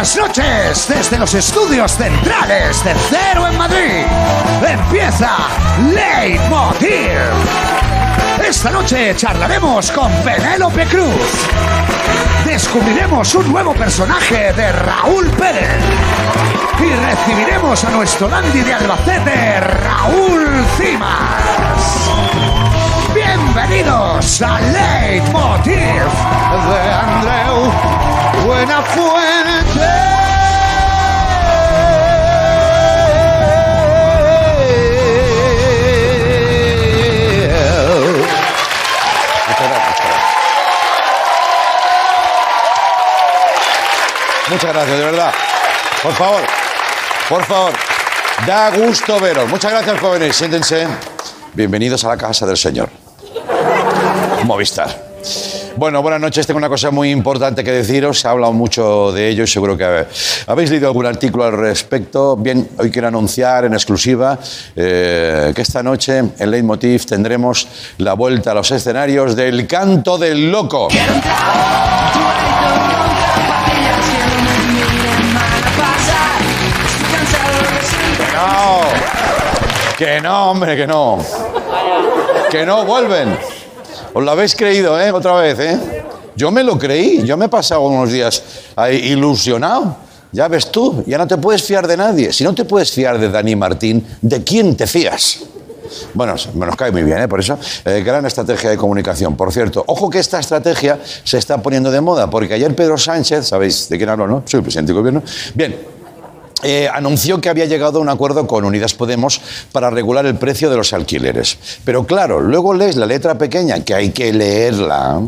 Buenas noches desde los estudios centrales de Cero en Madrid. Empieza Leitmotiv. Esta noche charlaremos con Penélope Cruz. Descubriremos un nuevo personaje de Raúl Pérez. Y recibiremos a nuestro dandy de Albacete, Raúl Cimas. Bienvenidos a Leitmotiv de Andreu Buenafuente. Muchas gracias, de verdad. Por favor, por favor. Da gusto veros. Muchas gracias, jóvenes. Siéntense. Bienvenidos a la casa del Señor. Movistar. Bueno, buenas noches. Tengo una cosa muy importante que deciros. Se ha hablado mucho de ello y seguro que habéis leído algún artículo al respecto. Bien, hoy quiero anunciar en exclusiva eh, que esta noche en Leitmotiv tendremos la vuelta a los escenarios del Canto del Loco. No, que no, hombre, que no. Que no vuelven. Os lo habéis creído, ¿eh? Otra vez, ¿eh? Yo me lo creí, yo me he pasado unos días ahí ilusionado. Ya ves tú, ya no te puedes fiar de nadie. Si no te puedes fiar de Dani Martín, ¿de quién te fías? Bueno, me nos cae muy bien, ¿eh? por eso. Eh, gran estrategia de comunicación. Por cierto, ojo que esta estrategia se está poniendo de moda, porque ayer Pedro Sánchez, ¿sabéis de quién hablo, no? Soy presidente del gobierno. Bien, eh, anunció que había llegado a un acuerdo con Unidas Podemos para regular el precio de los alquileres. Pero claro, luego lees la letra pequeña, que hay que leerla,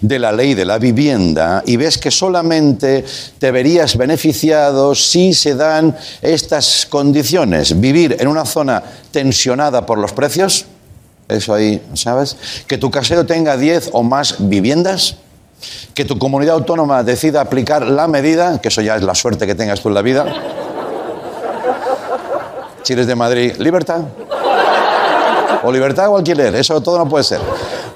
de la ley de la vivienda y ves que solamente te verías beneficiado si se dan estas condiciones. Vivir en una zona tensionada por los precios, eso ahí, ¿sabes? Que tu casero tenga 10 o más viviendas. Que tu comunidad autónoma decida aplicar la medida, que eso ya es la suerte que tengas tú en la vida. Si eres de Madrid, libertad. O libertad o alquiler, eso todo no puede ser.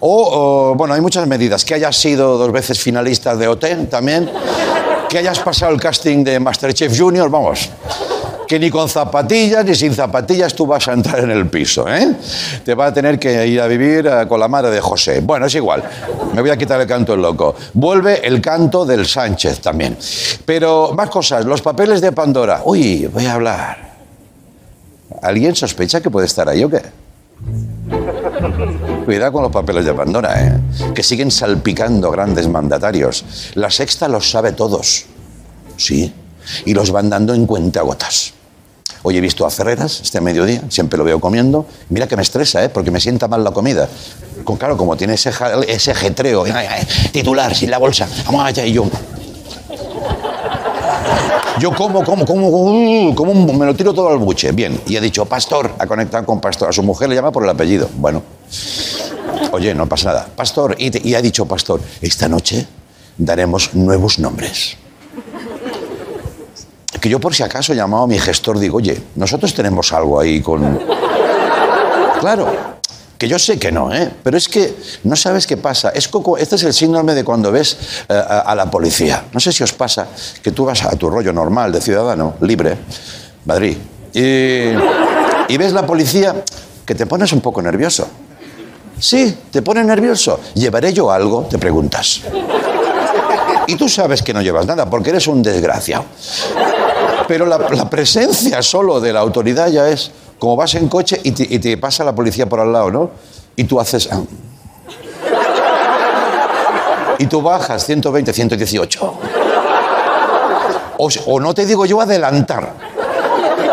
O, bueno, hay muchas medidas. Que hayas sido dos veces finalista de OT también. Que hayas pasado el casting de Masterchef Junior, vamos. Que ni con zapatillas ni sin zapatillas tú vas a entrar en el piso, ¿eh? Te va a tener que ir a vivir eh, con la madre de José. Bueno, es igual. Me voy a quitar el canto del loco. Vuelve el canto del Sánchez también. Pero más cosas. Los papeles de Pandora. Uy, voy a hablar. ¿Alguien sospecha que puede estar ahí o qué? Cuidado con los papeles de Pandora, ¿eh? que siguen salpicando grandes mandatarios. La sexta los sabe todos. Sí. Y los van dando en cuentagotas. Hoy he visto a Ferreras este mediodía, siempre lo veo comiendo. Mira que me estresa, ¿eh? porque me sienta mal la comida. Con, claro, como tiene ese, ese jetreo, titular, sin la bolsa. Vamos allá y yo. Yo como, como, como, como, me lo tiro todo al buche. Bien, y he dicho, pastor, ha conectado con pastor. A su mujer le llama por el apellido. Bueno, oye, no pasa nada. Pastor, y, y ha dicho, pastor, esta noche daremos nuevos nombres. Que yo por si acaso he llamado a mi gestor, digo, oye, nosotros tenemos algo ahí con... Claro, que yo sé que no, ¿eh? pero es que no sabes qué pasa. Es coco, este es el síndrome de cuando ves eh, a, la policía. No sé si os pasa que tú vas a tu rollo normal de ciudadano, libre, Madrid, y, ves la policía que te pones un poco nervioso. Sí, te pone nervioso. ¿Llevaré yo algo? Te preguntas. Y tú sabes que no llevas nada porque eres un desgraciado. Pero la presencia solo de la autoridad ya es como vas en coche y te, pasa la policía por al lado, ¿no? Y tú haces... ah. Y tú bajas 120, 118. O, o no te digo yo adelantar.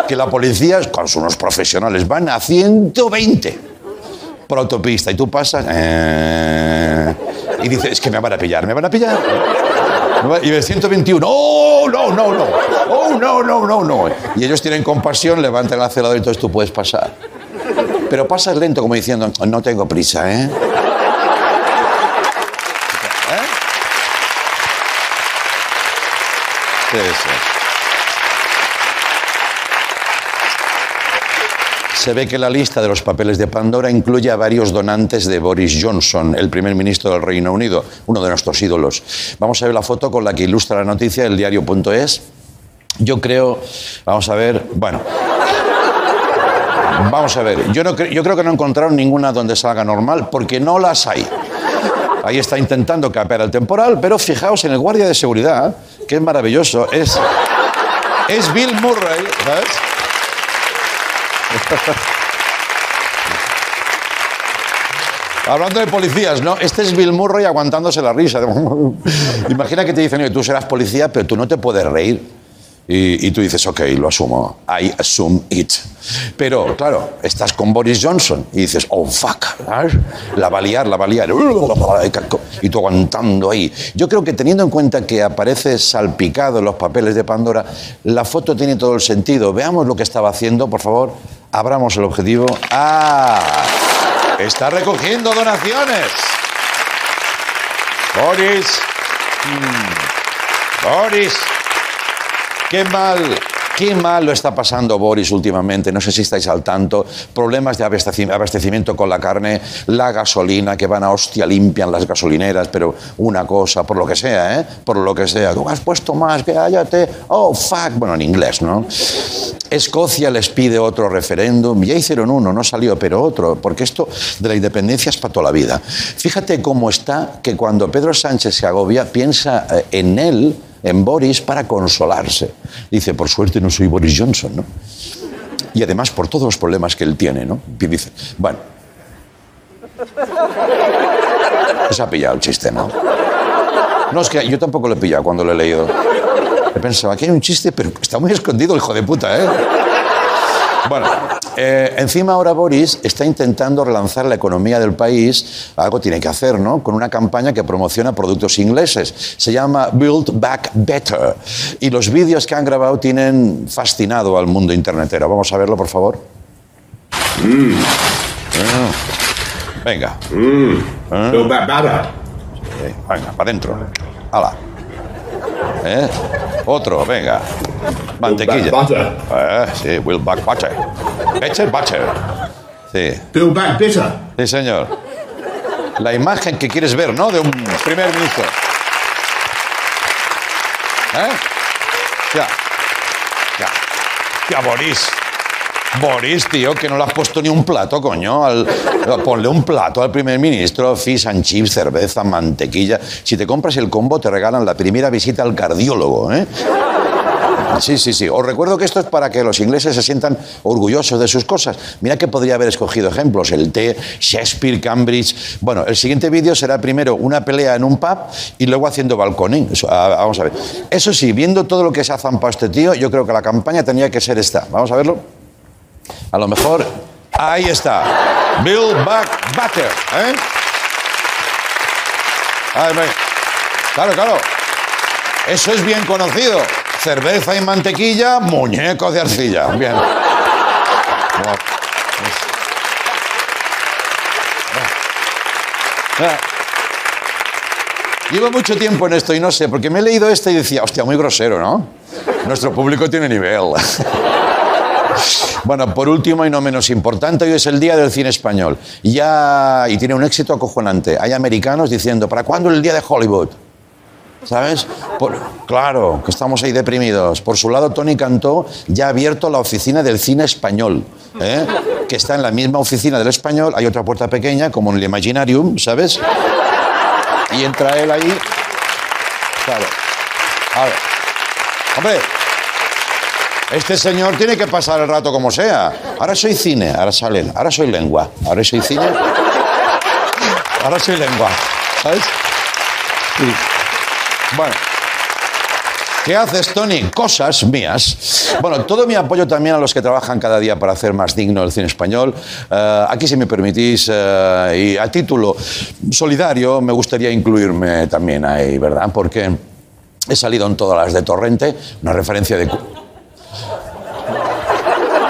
Que la policía, con unos profesionales, van a 120 por autopista y tú pasas... Eh, y dices, es que me van a pillar, me van a pillar. Y ves 121, ¡oh, no, no, no! ¡Oh, no, no, no, no! Y ellos tienen compasión, levantan el acelerador y entonces tú puedes pasar. Pero pasas lento, como diciendo, no tengo prisa, ¿eh? ¿Eh? Sí, sí. Se ve que la lista de los papeles de Pandora incluye a varios donantes de Boris Johnson, el primer ministro del Reino Unido, uno de nuestros ídolos. Vamos a ver la foto con la que ilustra la noticia del diario.es. Yo creo, vamos a ver, bueno. Vamos a ver, yo, no, cre- yo creo que no encontraron ninguna donde salga normal porque no las hay. Ahí está intentando capear el temporal, pero fijaos en el guardia de seguridad, que es maravilloso, es, es Bill Murray, ¿sabes? Hablando de policías, ¿no? Este es Bill Murray aguantándose la risa. Imagina que te dicen, oye, tú serás policía, pero tú no te puedes reír. Y, tú dices, ok, lo asumo. I assume it. Pero, claro, estás con Boris Johnson y dices, oh, fuck. La va la va. Y tú aguantando ahí. Yo creo que teniendo en cuenta que aparece salpicado en los papeles de Pandora, la foto tiene todo el sentido. Veamos lo que estaba haciendo, por favor. Abramos el objetivo. ¡Ah! Está recogiendo donaciones. Boris. Mm. Boris. Qué mal, qué mal lo está pasando Boris últimamente. No sé si estáis al tanto. Problemas de abasteci- abastecimiento con la carne, la gasolina, que van a hostia limpian las gasolineras, pero una cosa, por lo que sea, ¿eh? Por lo que sea. Has puesto más, cállate. Oh, fuck. Bueno, en inglés, ¿no? Escocia les pide otro referéndum. Ya hicieron uno, no salió, pero otro. Porque esto de la independencia es para toda la vida. Fíjate cómo está que cuando Pedro Sánchez se agobia, piensa eh, en él en Boris para consolarse. Dice, por suerte no soy Boris Johnson, ¿no? Y además por todos los problemas que él tiene, ¿no? Y dice, bueno. Se ha pillado el chiste, ¿no? No, es que yo tampoco lo he pillado cuando lo he leído. He pensado, aquí hay un chiste, pero está muy escondido el hijo de puta, ¿eh? Bueno, eh, encima ahora Boris está intentando relanzar la economía del país, algo tiene que hacer, ¿no? Con una campaña que promociona productos ingleses. Se llama Build Back Better. Y los vídeos que han grabado tienen fascinado al mundo internetero. Vamos a verlo, por favor. Mm. Venga, Build back better. eh, venga, para adentro. Hala. ¿Eh? Otro, venga. Mantequilla. Butter. Eh, sí, Build Back Butter. Better Butter. Sí. Build back bitter. Sí, señor. La imagen que quieres ver, ¿no? De un primer ministro. ¿Eh? Ya. Ya. Ya, Boris. Boris, tío, que no le has puesto ni un plato, coño. Al- ponle un plato al primer ministro, fish and chips, cerveza, mantequilla. Si te compras el combo, te regalan la primera visita al cardiólogo, ¿eh? Sí, sí, sí. Os recuerdo que esto es para que los ingleses se sientan orgullosos de sus cosas. Mira que podría haber escogido ejemplos. El té, Shakespeare, Cambridge. Bueno, el siguiente vídeo será primero una pelea en un pub y luego haciendo balconing. Vamos a ver. Eso sí, viendo todo lo que se ha zampado este tío, yo creo que la campaña tenía que ser esta. Vamos a verlo. A lo mejor. Ahí está. Build back butter. ¿eh? Claro, claro. Eso es bien conocido. Cerveza y mantequilla, muñecos de arcilla. Bien. Llevo mucho tiempo en esto y no sé, porque me he leído esto y decía, hostia, muy grosero, ¿no? Nuestro público tiene nivel. Bueno, por último y no menos importante, hoy es el Día del Cine Español. Ya, y tiene un éxito acojonante. Hay americanos diciendo, ¿para cuándo el Día de Hollywood? ¿Sabes? Claro, que estamos ahí deprimidos. Por su lado, Tony Cantó ya ha abierto la oficina del cine español, ¿eh? que está en la misma oficina del español. Hay otra puerta pequeña, como en el Imaginarium, ¿sabes? Y entra él ahí. Claro. A ver. Hombre, este señor tiene que pasar el rato como sea. Ahora soy cine, ahora sale él. Ahora soy lengua. Ahora soy cine. Ahora soy lengua. ¿Sabes? Bueno. ¿Qué haces, Tony? Cosas mías. Bueno, todo mi apoyo también a los que trabajan cada día para hacer más digno el cine español. Eh, aquí, si me permitís, eh, y a título solidario, me gustaría incluirme también ahí, ¿verdad? Porque he salido en todas las de Torrente, una referencia de...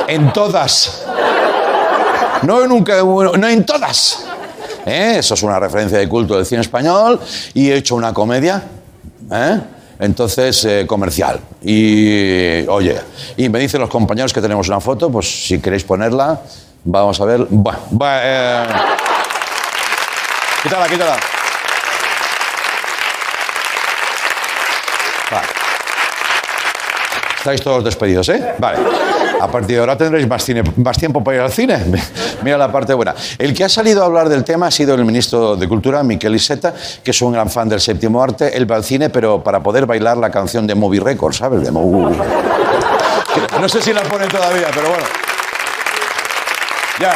En todas. No nunca, no en todas. ¿Eh? Eso es una referencia de culto del cine español y he hecho una comedia. ¿eh? Entonces, eh, comercial. Y, oye, y me dicen los compañeros que tenemos una foto, pues si queréis ponerla, vamos a ver. Bueno, Quítala, quítala. Vale. Estáis todos despedidos, ¿eh? Vale. A partir de ahora tendréis más, cine- más tiempo para ir al cine. Mira la parte buena. El que ha salido a hablar del tema ha sido el ministro de Cultura, Miquel Iceta, que es un gran fan del séptimo arte. Él va al cine, pero para poder bailar la canción de Movie Records, ¿sabes? De No sé si la ponen todavía, pero bueno. Ya.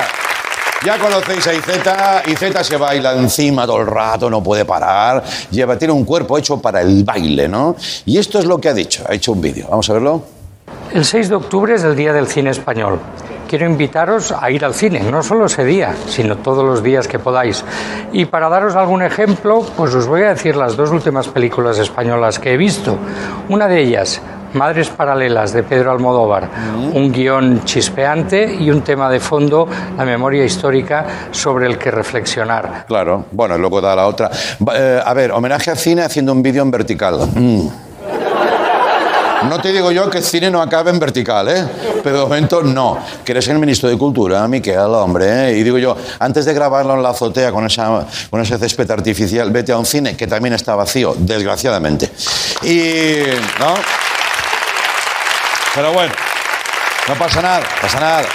Ya conocéis a Iceta. Iceta se baila encima todo el rato, no puede parar. Lleva, tiene un cuerpo hecho para el baile, ¿no? Y esto es lo que ha dicho. Ha hecho un vídeo. Vamos a verlo. El 6 de octubre es el Día del Cine Español. Quiero invitaros a ir al cine, no solo ese día, sino todos los días que podáis. Y para daros algún ejemplo, pues os voy a decir las dos últimas películas españolas que he visto. Una de ellas, Madres Paralelas, de Pedro Almodóvar. Un guion chispeante y un tema de fondo, la memoria histórica sobre el que reflexionar. Claro. Bueno, luego da la otra. Eh, a ver, homenaje al cine haciendo un vídeo en vertical. Mm. No te digo yo que el cine no acabe en vertical, ¿eh? Pero de momento no. Que eres el ministro de Cultura, Miquel, hombre, ¿eh? Y digo yo, antes de grabarlo en la azotea con, esa, con ese césped artificial, vete a un cine que también está vacío, desgraciadamente. Y... ¿No? Pero bueno, no pasa nada, pasa nada.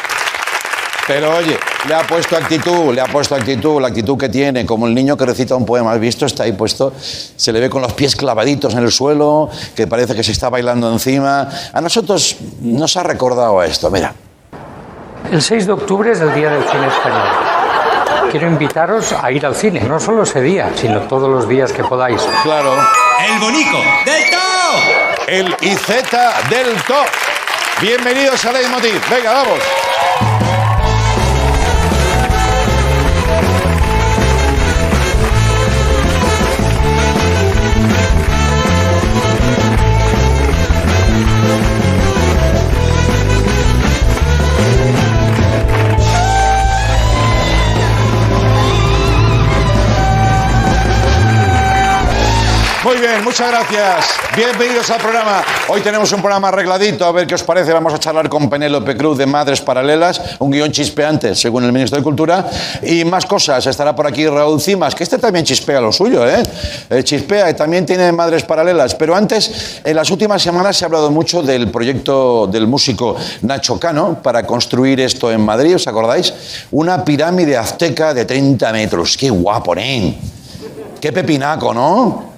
Pero oye, le ha puesto actitud, le ha puesto actitud, la actitud que tiene, como el niño que recita un poema, ¿has visto? Está ahí puesto, se le ve con los pies clavaditos en el suelo, que parece que se está bailando encima. A nosotros nos ha recordado esto, mira. El 6 de octubre es el Día del Cine Español. Quiero invitaros a ir al cine, no solo ese día, sino todos los días que podáis. Claro, El bonico del Tao. el IZ del top. Bienvenidos a Leitmotiv. Venga, vamos. Muchas gracias. Bienvenidos al programa. Hoy tenemos un programa arregladito, a ver qué os parece. Vamos a charlar con Penélope Cruz de Madres Paralelas, un guion chispeante, según el ministro de Cultura. Y más cosas. Estará por aquí Raúl Cimas, que este también chispea lo suyo, ¿eh? Eh, chispea y también tiene Madres Paralelas. Pero antes, en las últimas semanas se ha hablado mucho del proyecto del músico Nacho Cano para construir esto en Madrid, ¿os acordáis? Una pirámide azteca de 30 metros. ¡Qué guapo, ¿eh? Qué pepinaco, ¿no?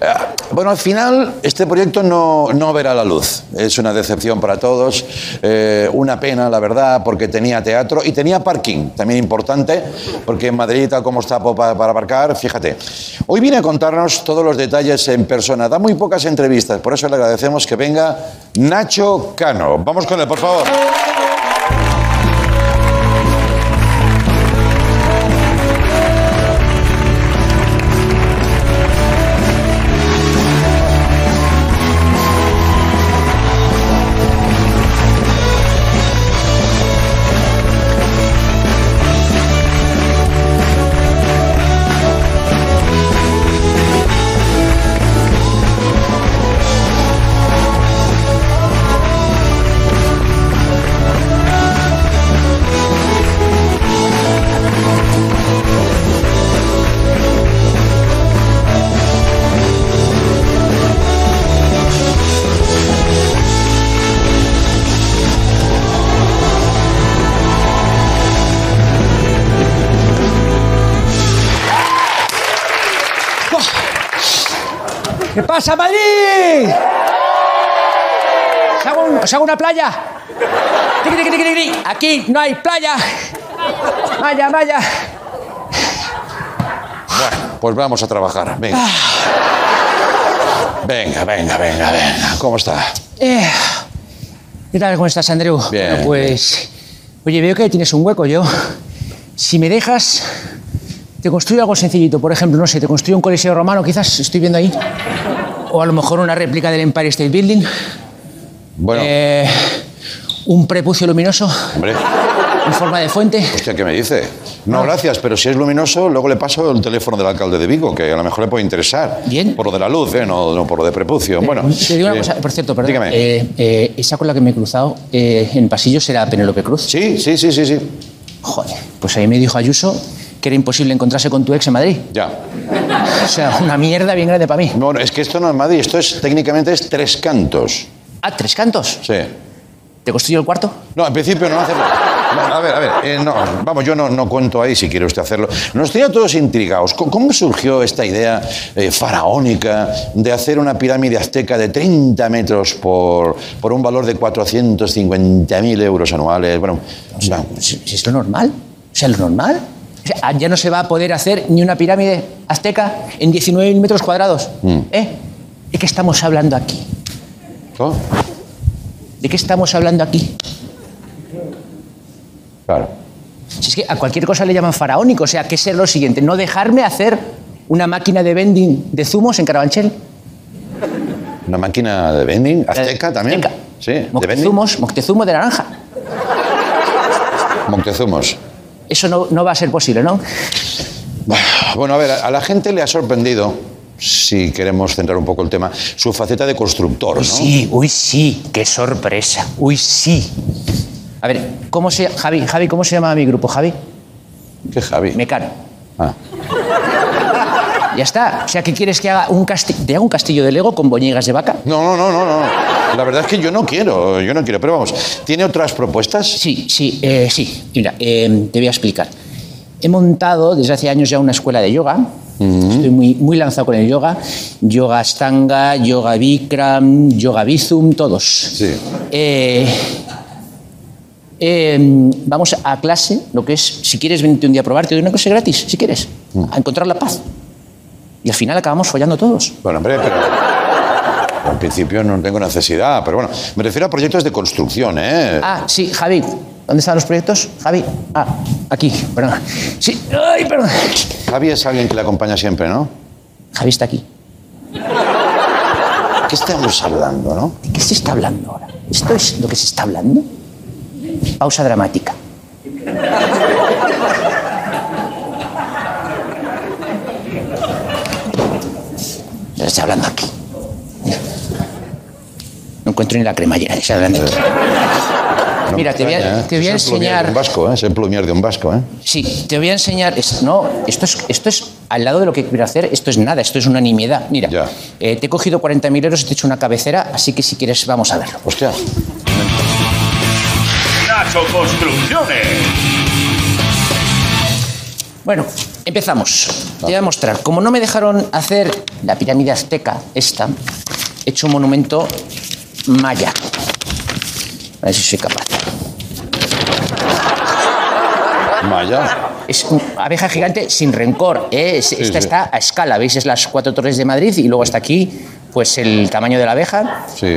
Eh, Bueno, al final este proyecto no, no verá la luz. Es una decepción para todos, eh, una pena, la verdad, porque tenía teatro y tenía parking, también importante, porque en Madrid, tal como está po- pa- para aparcar, fíjate. Hoy viene a contarnos todos los detalles en persona. Da muy pocas entrevistas, por eso le agradecemos que venga Nacho Cano. Vamos con él, por favor. ¿Qué pasa, Madrid? ¿Os hago, un- os hago una playa? Aquí no hay playa. Vaya, vaya. Pues vamos a trabajar. Venga. Venga, venga, venga, venga. ¿Cómo está? Eh, ¿Qué tal? ¿Cómo estás, Andreu? Bien. Bueno, pues. Oye, veo que tienes un hueco. Yo, si me dejas, te construyo algo sencillito. Por ejemplo, no sé, te construyo un coliseo romano, quizás, estoy viendo ahí. O a lo mejor una réplica del Empire State Building. Bueno, Eh, un prepucio luminoso hombre. en forma de fuente. Hostia, ¿qué me dice? No, gracias, pero si es luminoso, luego le paso el teléfono del alcalde de Vigo, que a lo mejor le puede interesar. Bien. Por lo de la luz, ¿eh? no, no por lo de prepucio. Bueno, Te digo una eh, cosa, por cierto, perdón. Dígame. Eh, eh, esa con la que me he cruzado eh, en pasillo será Penélope Cruz. Sí, sí, sí, sí, sí. Joder, pues ahí me dijo Ayuso que era imposible encontrarse con tu ex en Madrid. Ya. O sea, una mierda bien grande para mí. Bueno, es que esto no es Madrid, esto es técnicamente es tres cantos. Ah, tres cantos. Sí. ¿Te construyo el cuarto? No, en principio no hacerlo. No, a ver, a ver, eh, no, vamos, yo no, no cuento ahí si quiere usted hacerlo. Nos tenía todos intrigados. ¿Cómo, cómo surgió esta idea eh, faraónica de hacer una pirámide azteca de 30 metros por, por un valor de 450.000 euros anuales? Bueno, no, Si, si es lo normal. O sea, lo normal. Ya no se va a poder hacer ni una pirámide azteca en 19.000 metros cuadrados. ¿Eh? ¿De qué estamos hablando aquí? ¿De qué estamos hablando aquí? Claro. Si es que a cualquier cosa le llaman faraónico, o sea, que es lo siguiente, no dejarme hacer una máquina de vending de zumos en Carabanchel. Una máquina de vending azteca también. Azteca. Sí, de vending. Moctezumos, moctezumo de naranja. Montezumos. Eso no, no va a ser posible, ¿no? Bueno, a ver, a la gente le ha sorprendido, si queremos centrar un poco el tema, su faceta de constructor, ¿no? Sí, uy, sí, qué sorpresa. Uy, sí. A ver, ¿cómo se Javi, Javi, ¿cómo se llama mi grupo, Javi? ¿Qué Javi? Mecano. Ah. Ya está. O sea, ¿qué quieres que haga un castillo? ¿Te haga un castillo de Lego con boñigas de vaca? No, no, no, no, no. La verdad es que yo no quiero, yo no quiero. Pero vamos, ¿tiene otras propuestas? Sí, sí, eh, sí. Mira, eh, te voy a explicar. He montado desde hace años ya una escuela de yoga. Estoy muy, muy lanzado con el yoga. Yoga Astanga, Yoga Bikram, Yoga Bizum, todos. Sí. Eh, eh, vamos a clase, lo que es, si quieres venirte un día a probar, te doy una clase gratis, si quieres, a encontrar la paz. Y al final acabamos follando todos. Bueno, hombre, pero. En principio no tengo necesidad, pero bueno, me refiero a proyectos de construcción, ¿eh? Ah, sí, Javi. ¿Dónde están los proyectos? Javi. Ah, aquí, perdón. Sí, ay, perdón. Javi es alguien que le acompaña siempre, ¿no? Javi está aquí. ¿Qué estamos hablando, no? ¿De qué se está hablando ahora? ¿Esto es lo que se está hablando? Pausa dramática. Ya está hablando aquí. No encuentro ni la cremallera. ya está hablando aquí. No Mira, te voy a- ¿eh? te voy a Es enseñar- un vasco, ¿eh? Es el plumier de un vasco, ¿eh? Sí, te voy a enseñar. es- no, esto es, esto es al lado de lo que quiero hacer, esto es nada, esto es una nimiedad. Mira, Ya. eh, te he cogido 40.000 euros y te he hecho una cabecera, así que si quieres, vamos a verlo. Hostia. Nacho Construcciones. Bueno, empezamos. Te voy a mostrar. Como no me dejaron hacer la pirámide azteca, esta, he hecho un monumento maya. A ver si soy capaz. Maya. Es una abeja gigante sin rencor. ¿eh? Es- esta sí. está a escala. ¿Veis? Es las cuatro torres de Madrid y luego está aquí, pues el tamaño de la abeja. Sí.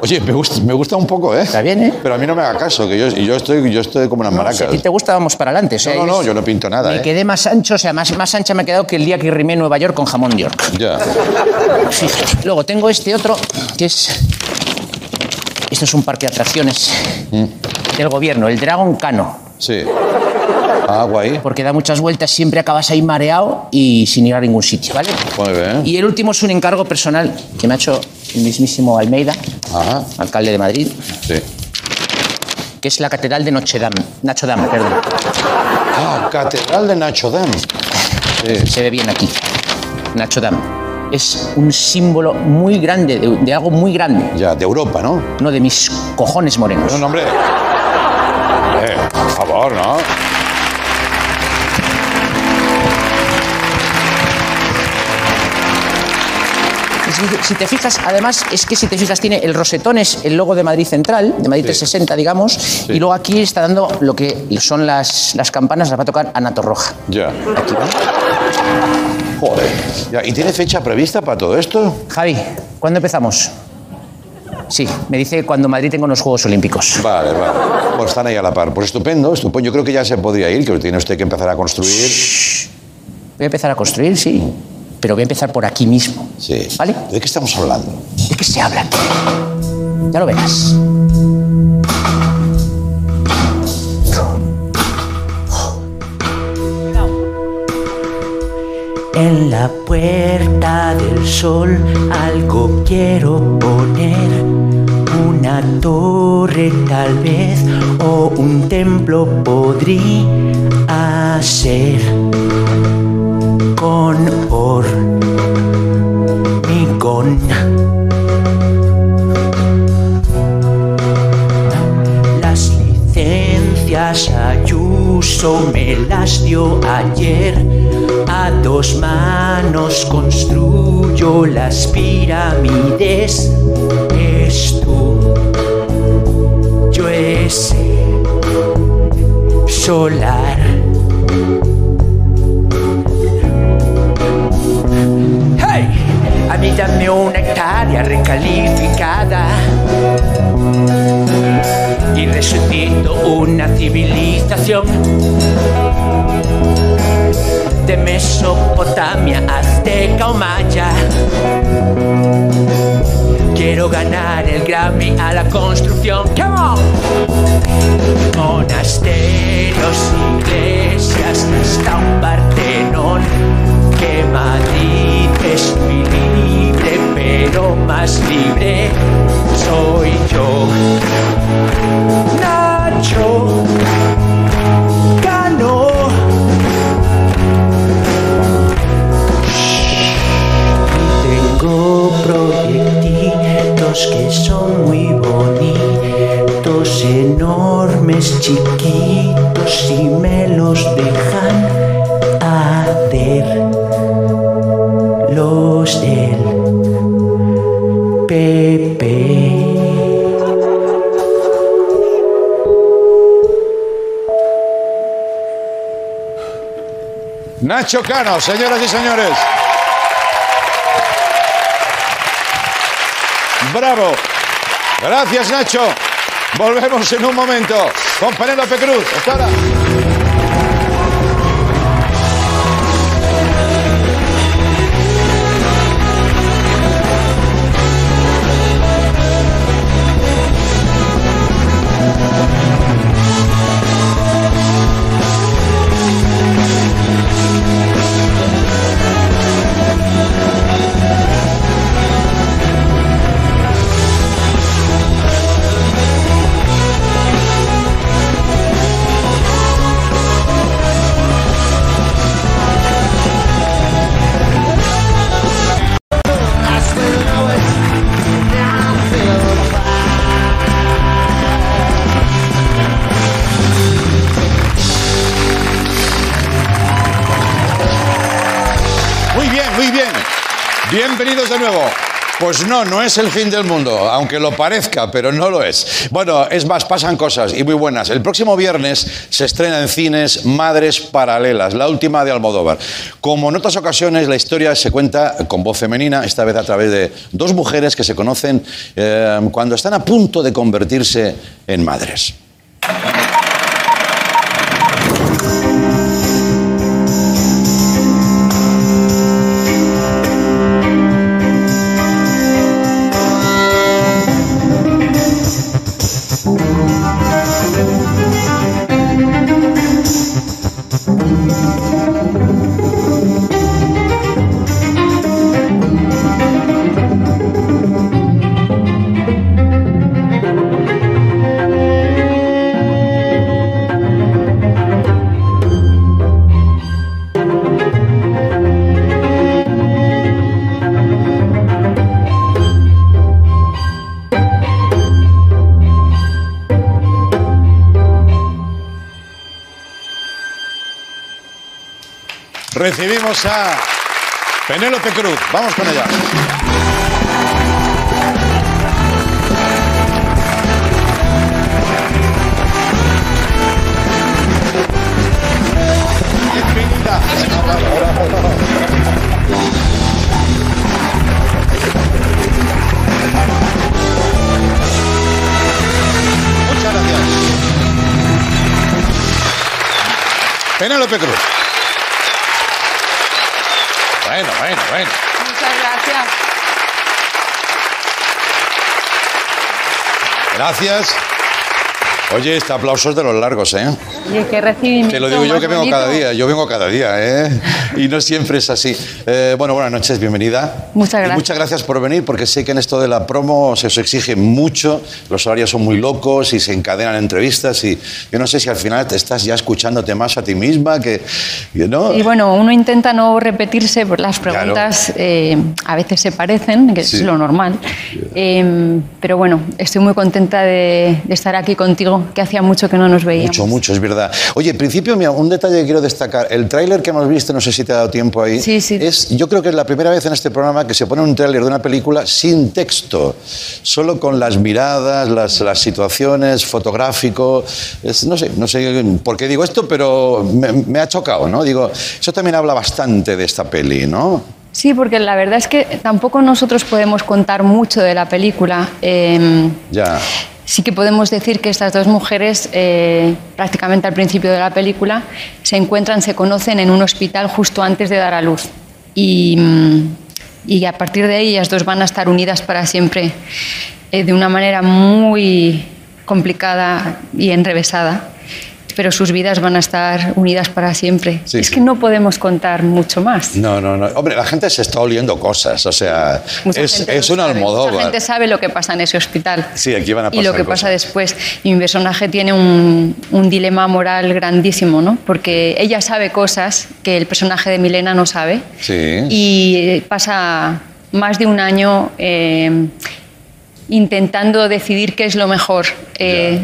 Oye, me gusta, me gusta un poco, ¿eh? Está bien, ¿eh? Pero a mí no me haga caso, que yo, yo, estoy, yo estoy como unas Si maracas. a ti te gusta, vamos para adelante. O sea, No, no, no, yo no pinto nada, Me ¿eh? quedé más ancho, o sea, más, más ancha me ha quedado que el día que rimé en Nueva York con jamón York. Ya. Fíjate. Luego tengo este otro, que es. Esto es un parque de atracciones Mm. del gobierno, el Dragon Cano. Sí. Ah, guay. Porque da muchas vueltas, siempre acabas ahí mareado y sin ir a ningún sitio, ¿vale? Muy bien. Y el último es un encargo personal que me ha hecho el mismísimo Almeida, Ajá. alcalde de Madrid, Sí. que es la Catedral de Notre Dame. Nacho Dame, perdón. Ah, Catedral de Nacho Dam. Sí. Se ve bien aquí. Nacho Dame. Es un símbolo muy grande, de, de algo muy grande. Ya, de Europa, ¿no? No de mis cojones morenos. No, no, hombre. Eh, por favor, ¿no? Si, te fijas, además, es que si te fijas, tiene el rosetón, es el logo de Madrid Central, de Madrid 360, digamos, y luego aquí está dando lo que son las, las campanas, las va a tocar Anato Roja. Ya. Aquí, ¿vale? Joder. Ya, ¿Y tiene fecha prevista para todo esto? Javi, ¿cuándo empezamos? Sí, me dice cuando Madrid tenga unos Juegos Olímpicos. Vale, vale. Bueno, están ahí a la par. Pues estupendo, estupendo. Yo creo que ya se podría ir, que tiene usted que empezar a construir. Voy a empezar a construir, sí, pero voy a empezar por aquí mismo. Sí. ¿Vale? ¿De qué estamos hablando? ¿De qué se habla aquí? Ya lo verás. En la puerta del sol algo quiero poner. Una torre tal vez o un templo podría ser con oro, mi con Las licencias Ayuso me las dio ayer. A dos manos construyo las pirámides. Es tú, yo ese solar. Mí dame una hectárea recalificada y resucito una civilización de Mesopotamia, Azteca o Maya. Quiero ganar el Grammy a la construcción. Come on. Monasterios, iglesias, hasta un Partenón. Que Madrid es libre, pero más libre soy yo. Nacho ganó. Tengo proyectitos que son muy bonitos, enormes, chiquitos y me los dejan hacer Nacho Cano, señoras y señores. Bravo. Gracias, Nacho. Volvemos en un momento con Penélope Cruz. Hasta ahora. Pues no, no es el fin del mundo, aunque lo parezca, pero no lo es. Bueno, es más, pasan cosas y muy buenas. El próximo viernes se estrena en cines Madres Paralelas, la última de Almodóvar. Como en otras ocasiones, la historia se cuenta con voz femenina, esta vez a través de dos mujeres que se conocen eh, cuando están a punto de convertirse en madres. Recibimos a Penélope Cruz. Vamos con ella. Bienvenida. Muchas gracias. Penélope Cruz. Bueno, bueno, bueno. Muchas gracias. Gracias. Oye, este aplauso es de los largos, ¿eh? Oye, qué recibimiento Te lo digo yo que vengo bonito. cada día. Yo vengo cada día, ¿eh? Y no siempre es así. Eh, bueno, buenas noches, bienvenida. Muchas Y gracias. muchas gracias por venir, porque sé que en esto de la promo se os exige mucho, los horarios son muy locos y se encadenan entrevistas y yo no sé si al final te estás ya escuchándote más a ti misma que... que ¿no? Y bueno, uno intenta no repetirse, pues las preguntas eh, a veces se parecen, que Sí. es lo normal. Eh, pero bueno, estoy muy contenta de, de estar aquí contigo que hacía mucho que no nos veíamos. Mucho, mucho, es verdad. Oye, en principio, mira, un detalle que quiero destacar. El tráiler que hemos visto, no sé si te ha dado tiempo ahí, Sí, sí. es, yo creo que es la primera vez en este programa que se pone un tráiler de una película sin texto, solo con las miradas, las, las situaciones, fotográfico. Es- no sé, no sé por qué digo esto, pero me, me ha chocado, ¿no? Digo, eso también habla bastante de esta peli, ¿no? Sí, porque la verdad es que tampoco nosotros podemos contar mucho de la película. Eh, Ya. Sí que podemos decir que estas dos mujeres, eh, prácticamente al principio de la película, se encuentran, se conocen en un hospital justo antes de dar a luz. Y, mm, a partir de ahí ellas dos van a estar unidas para siempre eh, de una manera muy complicada y enrevesada, pero sus vidas van a estar unidas para siempre. Sí, es sí. que no podemos contar mucho más. No, no, no. Hombre, la gente se está oliendo cosas, o sea, Mucha es, un Almodóvar. gente sabe lo que pasa en ese hospital. Sí, aquí van a Y lo pasar que cosas. pasa después. Y mi personaje tiene un, un dilema moral grandísimo, ¿no? Porque ella sabe cosas que el personaje de Milena no sabe. Sí. Y pasa más de un año eh, intentando decidir qué es lo mejor. eh,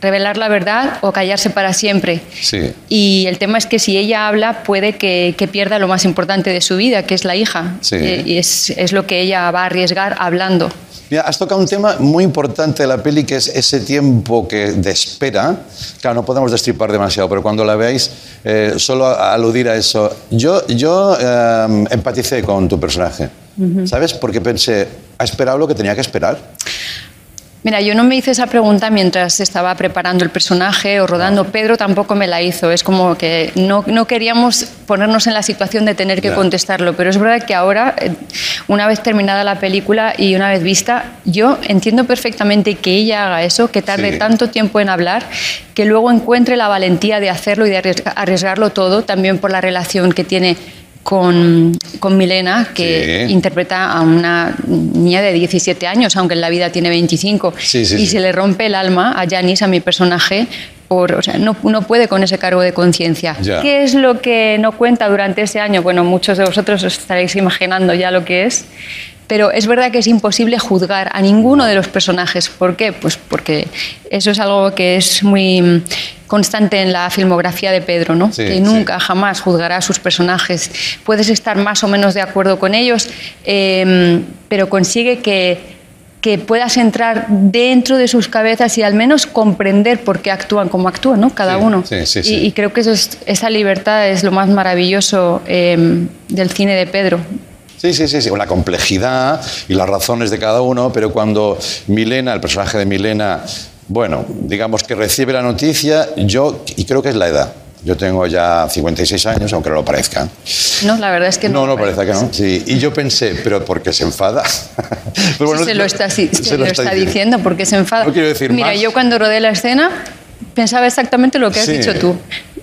revelar la verdad o callarse para siempre. Sí. Y el tema es que si ella habla puede que, que pierda lo más importante de su vida, que es la hija. Sí. Eh, y es, es lo que ella va a arriesgar hablando. Mira, has tocado un tema muy importante de la peli, que es ese tiempo que de espera. Claro, no podemos destripar demasiado, pero cuando la veáis, eh, solo a- aludir a eso. Yo, yo eh, empaticé con tu personaje, ¿sabes? Porque pensé, ha esperado lo que tenía que esperar. Mira, yo no me hice esa pregunta mientras estaba preparando el personaje o rodando. Pedro tampoco me la hizo. Es como que no, no queríamos ponernos en la situación de tener que contestarlo. Pero es verdad que ahora, eh, una vez terminada la película y una vez vista, yo entiendo perfectamente que ella haga eso, que tarde Sí. tanto tiempo en hablar, que luego encuentre la valentía de hacerlo y de arriesga- arriesgarlo todo, también por la relación que tiene con, con Milena, que Sí. interpreta a una niña de 17 años, aunque en la vida tiene 25. Sí, sí, y se le rompe el alma a Janice, a mi personaje, por, o sea, no, no puede con ese cargo de conciencia. ¿Qué es lo que no cuenta durante ese año? Bueno, muchos de vosotros os estaréis imaginando ya lo que es. Pero es verdad que es imposible juzgar a ninguno de los personajes. ¿Por qué? Pues porque eso es algo que es muy constante en la filmografía de Pedro, ¿no? Sí, que sí. nunca, jamás juzgará a sus personajes. Puedes estar más o menos de acuerdo con ellos, eh, pero consigue que que puedas entrar dentro de sus cabezas y al menos comprender por qué actúan como actúan, ¿no? Cada Sí, uno. sí, sí, sí. Y, y creo que eso es- esa libertad es lo más maravilloso eh, del cine de Pedro. Sí, sí, sí, sí, una complejidad y las razones de cada uno, pero cuando Milena, el personaje de Milena, bueno, digamos que recibe la noticia, yo, y creo que es la edad, yo tengo ya 56 años, aunque no lo parezca. No, la verdad es que no. No, no parece que no. Sí, y yo pensé, pero ¿por qué se enfada? Pero bueno, se lo está, sí, se se lo está diciendo porque se enfada. No quiero decir Mira, más. yo cuando rodé la escena pensaba exactamente lo que has dicho tú.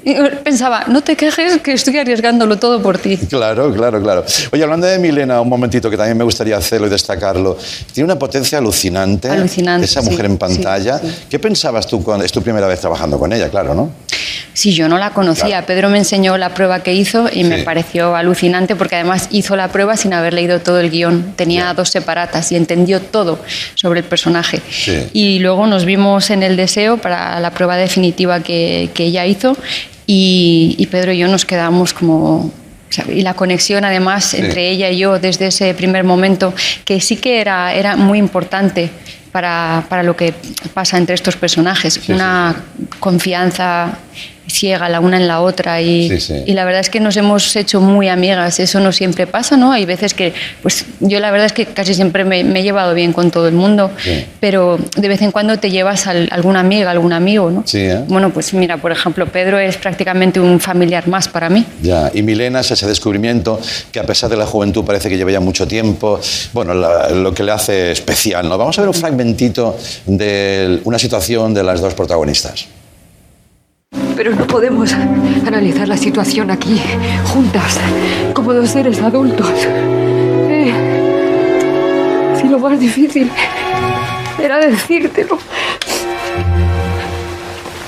Y Pensaba, no te quejes que estoy arriesgándolo todo por ti. Claro, claro, claro. Oye, hablando de Milena, un momentito que también me gustaría hacerlo y destacarlo. Tiene una potencia alucinante. Alucinante, Esa sí, mujer en sí, pantalla. sí. ¿Qué pensabas tú cuando es tu primera vez trabajando con ella, claro, no? Sí, yo no la conocía. Claro. Pedro me enseñó la prueba que hizo y me Sí. pareció alucinante porque además hizo la prueba sin haber leído todo el guion. Tenía Ya. dos separatas y entendió todo sobre el personaje. Sí. Y luego nos vimos en el deseo para la prueba definitiva que, que ella hizo y, y Pedro y yo nos quedamos como... Y la conexión, además, entre ella y yo desde ese primer momento, que sí que era, era muy importante para, para lo que pasa entre estos personajes. sí, Una confianza ciega la una en la otra y, Sí, sí. y la verdad es que nos hemos hecho muy amigas. Eso no siempre pasa, ¿no? Hay veces que, pues yo la verdad es que casi siempre me, me he llevado bien con todo el mundo, Sí. pero de vez en cuando te llevas a alguna amiga, algún amigo, ¿no? Sí, ¿eh? Bueno, pues mira, por ejemplo, Pedro es prácticamente un familiar más para mí. Ya, y Milena es ese descubrimiento que a pesar de la juventud parece que lleva ya mucho tiempo, bueno, la- lo que le hace especial, ¿no? Vamos a ver un fragmentito de una situación de las dos protagonistas. Pero no podemos analizar la situación aquí, juntas, como dos seres adultos. Eh, si lo más difícil era decírtelo.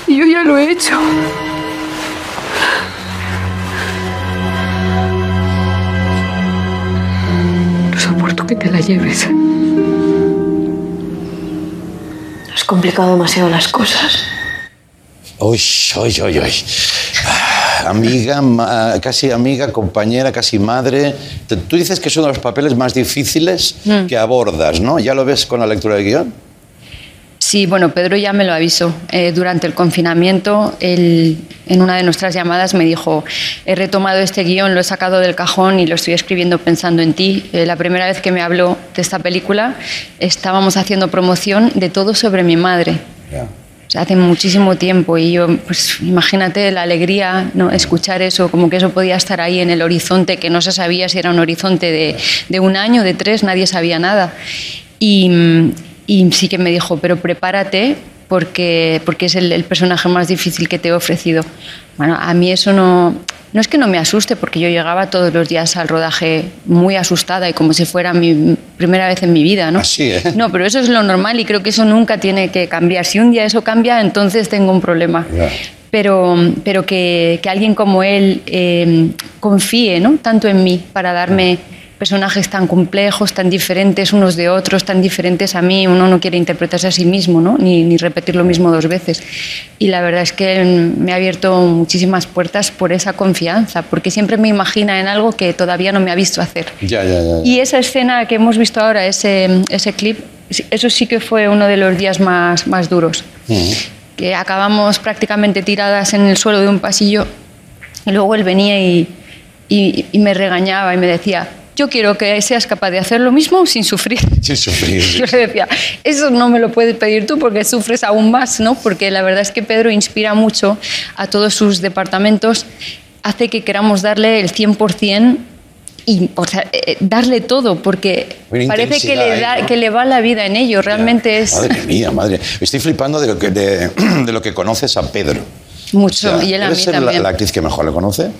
Y yo ya lo he hecho. No soporto que te la lleves. Has complicado demasiado las cosas. Uy, uy, uy, uy. Ah, Amiga, ma- casi amiga, compañera, casi madre. Tú dices que es uno de los papeles más difíciles Mm. que abordas, ¿no? ¿Ya lo ves con la lectura del guion? Sí, bueno, Pedro ya me lo avisó. Eh, durante el confinamiento, él, en una de nuestras llamadas me dijo, he retomado este guion, lo he sacado del cajón y lo estoy escribiendo pensando en ti. Eh, la primera vez que me habló de esta película, estábamos haciendo promoción de todo sobre mi madre. O hace muchísimo tiempo y yo, pues imagínate la alegría, ¿no? escuchar eso, como que eso podía estar ahí en el horizonte, que no se sabía si era un horizonte de, de un año, de tres, nadie sabía nada. Y, y sí que me dijo, pero prepárate porque, porque es el, el personaje más difícil que te he ofrecido. Bueno, a mí eso no, no es que no me asuste, porque yo llegaba todos los días al rodaje muy asustada y como si fuera mi primera vez en mi vida, ¿no? Así, ¿eh? No, pero eso es lo normal y creo que eso nunca tiene que cambiar. Si un día eso cambia, entonces tengo un problema. Pero, pero que, que alguien como él eh, confíe ¿no? tanto en mí para darme personajes tan complejos, tan diferentes unos de otros, tan diferentes a mí, uno no quiere interpretarse a sí mismo, ¿no? ni, ni repetir lo mismo dos veces. Y la verdad es que me ha abierto muchísimas puertas por esa confianza, porque siempre me imagina en algo que todavía no me ha visto hacer. Ya, ya, ya. Y esa escena que hemos visto ahora, ese, ese clip, eso sí que fue uno de los días más, más duros. Que acabamos prácticamente tiradas en el suelo de un pasillo y luego él venía y, y- y me regañaba y me decía, yo quiero que seas capaz de hacer lo mismo sin sufrir. Sin sufrir. Yo le decía, eso no me lo puedes pedir tú porque sufres aún más, ¿no? Porque la verdad es que Pedro inspira mucho a todos sus departamentos, hace que queramos darle el 100% y o sea, eh, darle todo, porque Una parece que le, ahí, da, ¿no? que le va la vida en ello, realmente es Madre mía, madre. Estoy flipando de lo que, de, de lo que conoces a Pedro. mucho, O sea, y él a ¿debe mí ser la, también. la actriz que mejor le conoce?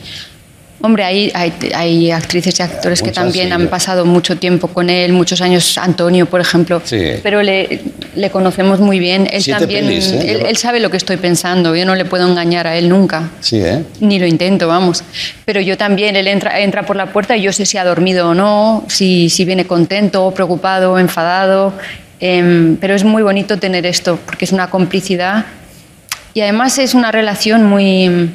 Hombre, hay, hay, hay actrices y actores que Muchas, también sí, han pasado mucho tiempo con él, muchos años, Antonio, por ejemplo, Sí. pero le, le conocemos muy bien. Él Siete también, pelis, ¿eh? él, él sabe lo que estoy pensando, yo no le puedo engañar a él nunca. Sí, ¿eh? Ni lo intento, vamos. Pero yo también, él entra, entra por la puerta y yo sé si ha dormido o no, si, si viene contento, preocupado, enfadado. Em, pero es muy bonito tener esto, porque es una complicidad y además es una relación muy...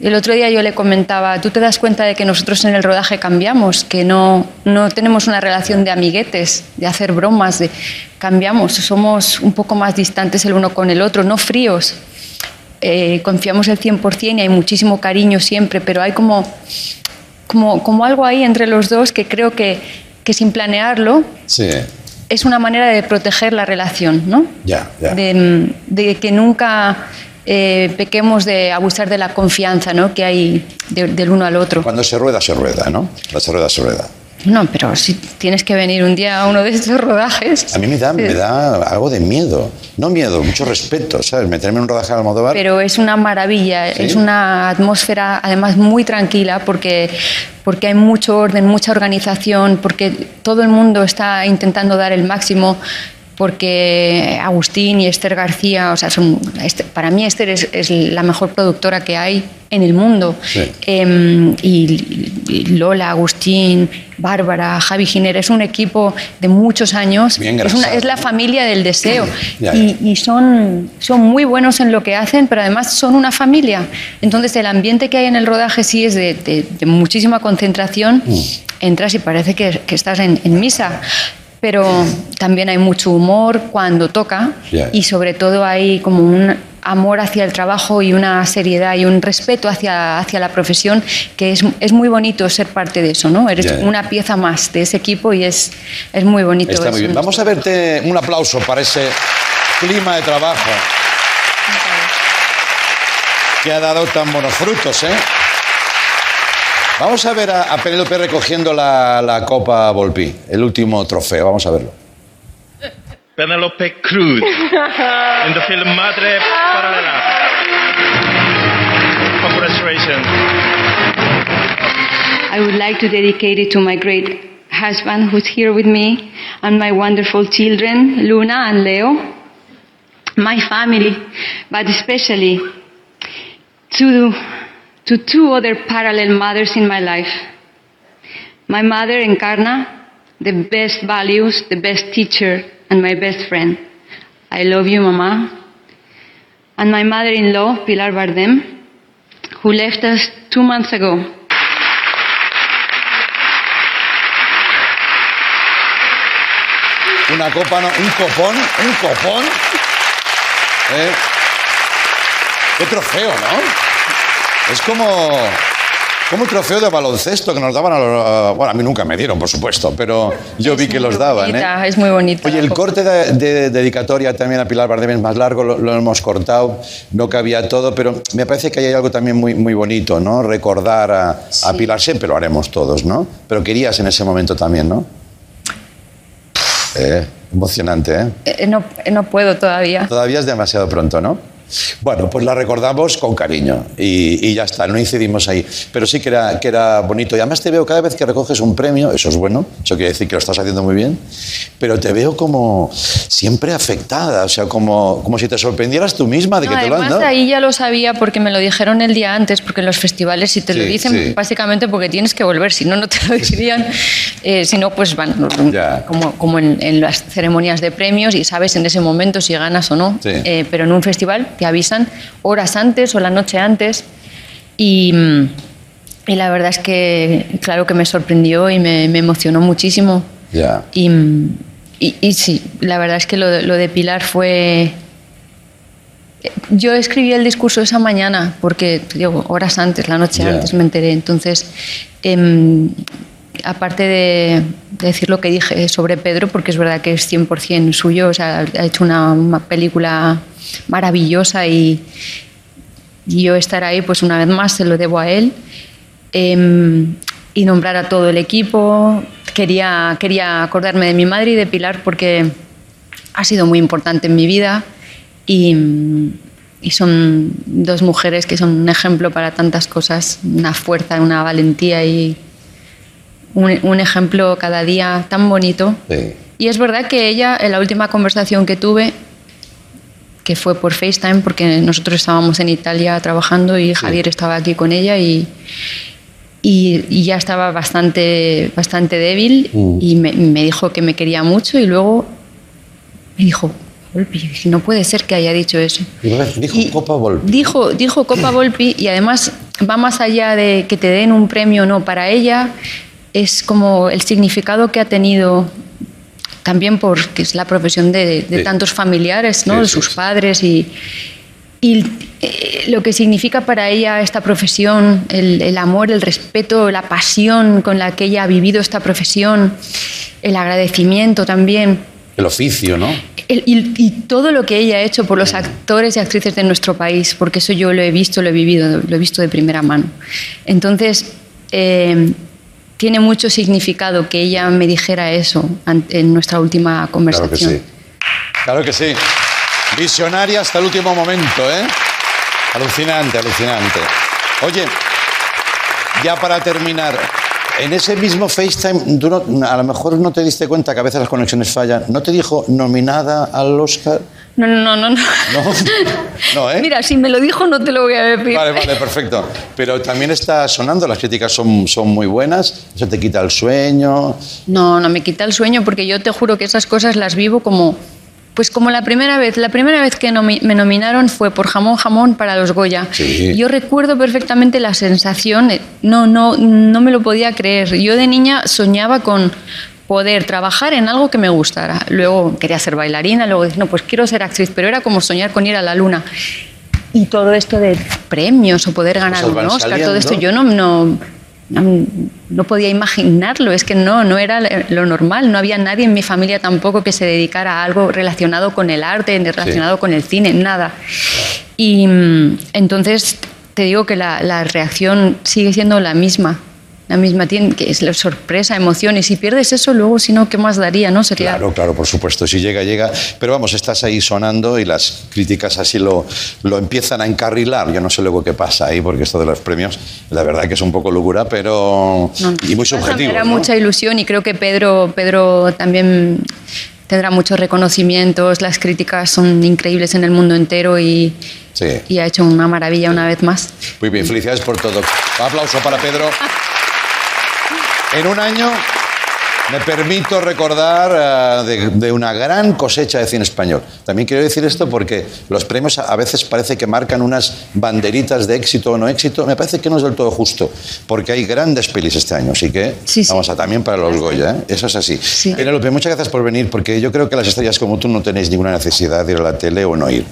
El otro día yo le comentaba, tú te das cuenta de que nosotros en el rodaje cambiamos, que no, no tenemos una relación de amiguetes, de hacer bromas, de cambiamos, somos un poco más distantes el uno con el otro, no fríos. Eh, confiamos el 100% y hay muchísimo cariño siempre, pero hay como, como, como algo ahí entre los dos que creo que, que sin planearlo Sí. es una manera de proteger la relación, ¿no? Ya, ya. de, de que nunca eh, pequemos de abusar de la confianza ¿no? que hay de- del uno al otro. Cuando se rueda, se rueda, ¿no? La se rueda, se rueda. No, pero si tienes que venir un día a uno de estos rodajes. A mí me da, me eh, da algo de miedo. No miedo, mucho respeto, ¿sabes? Meterme en un rodaje de Almodóvar. Pero es una maravilla, ¿Sí? es una atmósfera además muy tranquila porque, porque hay mucho orden, mucha organización, porque todo el mundo está intentando dar el máximo, porque Agustín y Esther García, o sea, son, este- para mí Esther es, es la mejor productora que hay en el mundo. Sí. Em, y, y Lola, Agustín, Bárbara, Javi Giner, es un equipo de muchos años. Bien es, una- es la familia del deseo. Ya, y, y son, son muy buenos en lo que hacen, pero además son una familia. Entonces el ambiente que hay en el rodaje sí es de, de- de muchísima concentración. Mm. Entras y parece que, que estás en, en misa. Pero también hay mucho humor cuando toca y sobre todo hay como un amor hacia el trabajo y una seriedad y un respeto hacia, hacia la profesión que es, es muy bonito ser parte de eso, ¿no? Eres una pieza más de ese equipo y es, es muy bonito. Está es muy bien. Vamos a verte un aplauso para ese clima de trabajo que ha dado tan buenos frutos, ¿eh? Vamos a ver a, a Penélope recogiendo la, la Copa Volpi, el último trofeo. Vamos a verlo. Penelope Cruz in the film Madre Paralela. Congratulations. I would like to dedicate it to my great husband who's here with me and my wonderful children, Luna and Leo, my family, but especially to, to two other parallel mothers in my life. My mother, Encarna, the best values, the best teacher, and my best friend. I love you, Mama. and my mother-in-law, Pilar Bardem, who left us two months ago. Una copa, no, un copón, un copón. ¿Eh? Qué trofeo, ¿no? Es como, como un trofeo de baloncesto que nos daban a los... a- Bueno, a mí nunca me dieron, por supuesto, pero yo vi que los daban, ¿eh? Bonita, Es muy bonita. Oye, el corte de, de dedicatoria también a Pilar Bardem es más largo, lo, lo hemos cortado, no cabía todo, pero me parece que hay algo también muy, muy bonito, ¿no? Recordar a, a Sí. Pilar, siempre lo haremos todos, ¿no? Pero querías en ese momento también, ¿no? Eh, emocionante, ¿eh? Eh, no, no puedo todavía. Todavía es demasiado pronto, ¿no? Bueno, pues la recordamos con cariño y, y ya está, no incidimos ahí. Pero sí que era, que era bonito. Y además te veo cada vez que recoges un premio, eso es bueno, eso quiere decir que lo estás haciendo muy bien, pero te veo como siempre afectada, o sea, como, como si te sorprendieras tú misma de No, que te lo han dado. ahí ya lo sabía porque me lo dijeron el día antes, porque en los festivales si te lo Sí, dicen, sí. básicamente porque tienes que volver, si no, no te lo dirían. Eh, si no, pues van Ya. como, como en, en las ceremonias de premios y sabes en ese momento si ganas o no. Sí. Eh, pero en un festival te avisan horas antes o la noche antes y... mm, y la verdad es que, claro que me sorprendió y me, me emocionó muchísimo. Ya. Y, y- y sí, la verdad es que lo, lo de Pilar fue... Yo escribí el discurso esa mañana, porque, digo, horas antes, la noche Ya. antes me enteré. Entonces, em, aparte de, de decir lo que dije sobre Pedro, porque es verdad que es 100% suyo, o sea, ha hecho una, película maravillosa y, yo estar ahí, pues una vez más se lo debo a él. Em, y nombrar a todo el equipo. Quería, quería acordarme de mi madre y de Pilar porque ha sido muy importante en mi vida y son dos mujeres que son un ejemplo para tantas cosas, una fuerza, una valentía y un, un ejemplo cada día tan bonito. Sí. Y es verdad que ella, en la última conversación que tuve, que fue por FaceTime, porque nosotros estábamos en Italia trabajando y Javier estaba aquí con ella y, y, y ya estaba bastante, bastante débil y me, me dijo que me quería mucho y luego me dijo, Volpi, no puede ser que haya dicho eso. Dijo Y Copa Volpi. Dijo, dijo Copa Volpi y además va más allá de que te den un premio o no. Para ella es como el significado que ha tenido también porque es la profesión de, de Sí. tantos familiares, ¿no? Sí, de sus sí. padres y, y eh, lo que significa para ella esta profesión, el, el amor, el respeto, la pasión con la que ella ha vivido esta profesión, el agradecimiento también. El oficio, ¿no? El- y, y todo lo que ella ha hecho por los actores y actrices de nuestro país, porque eso yo lo he visto, lo he vivido, lo he visto de primera mano. Entonces, eh, tiene mucho significado que ella me dijera eso en nuestra última Claro que conversación. sí. Claro que sí. Visionaria hasta el último momento, ¿eh? Alucinante, alucinante. Oye, ya para terminar, en ese mismo FaceTime, a lo mejor no te diste cuenta que a veces las conexiones fallan. ¿No te dijo nominada al Oscar? No, no, no, no. no. No, ¿eh? Mira, si me lo dijo, no te lo voy a decir. Vale, vale, perfecto. Pero también está sonando, las críticas son, son muy buenas, eso te quita el sueño. No, no me quita el sueño porque yo te juro que esas cosas las vivo como, pues como la primera vez. La primera vez que nomi- me nominaron fue por Jamón Jamón para los Goya. Sí. Yo recuerdo perfectamente la sensación, no, no, no me lo podía creer. Yo de niña soñaba con poder trabajar en algo que me gustara. Luego quería ser bailarina, luego dije, no, pues quiero ser actriz, pero era como soñar con ir a la luna. Y todo esto de premios o poder ganar Cosas un Oscar, todo esto, saliendo. yo no, no, no, podía imaginarlo, es que no, no era lo normal, no había nadie en mi familia tampoco que se dedicara a algo relacionado con el arte, relacionado con el cine, nada. Y mm, entonces te digo que la, la reacción sigue siendo la misma. La misma tiene, que es la sorpresa, emoción. Y si pierdes eso, luego, si no, ¿qué más daría? ¿no? Sería, Claro, claro, por supuesto. Si llega, llega. Pero vamos, estás ahí sonando y las críticas así lo, lo empiezan a encarrilar. Yo no sé luego qué pasa ahí, porque esto de los premios, la verdad que es un poco locura, pero. No, no. Y muy subjetivo. Me da ¿no? mucha ilusión y creo que Pedro, Pedro también tendrá muchos reconocimientos. Las críticas son increíbles en el mundo entero y, Sí. y ha hecho una maravilla una vez más. Muy bien, felicidades por todo. Un aplauso para Pedro. En un año, me permito recordar eh, de, de una gran cosecha de cine español. También quiero decir esto porque los premios a veces parece que marcan unas banderitas de éxito o no éxito. Me parece que no es del todo justo, porque hay grandes pelis este año, así que Sí, sí. vamos a también para los Goya, ¿eh? eso es así. Sí. Penélope, muchas gracias por venir, porque yo creo que las estrellas como tú no tenéis ninguna necesidad de ir a la tele o no ir.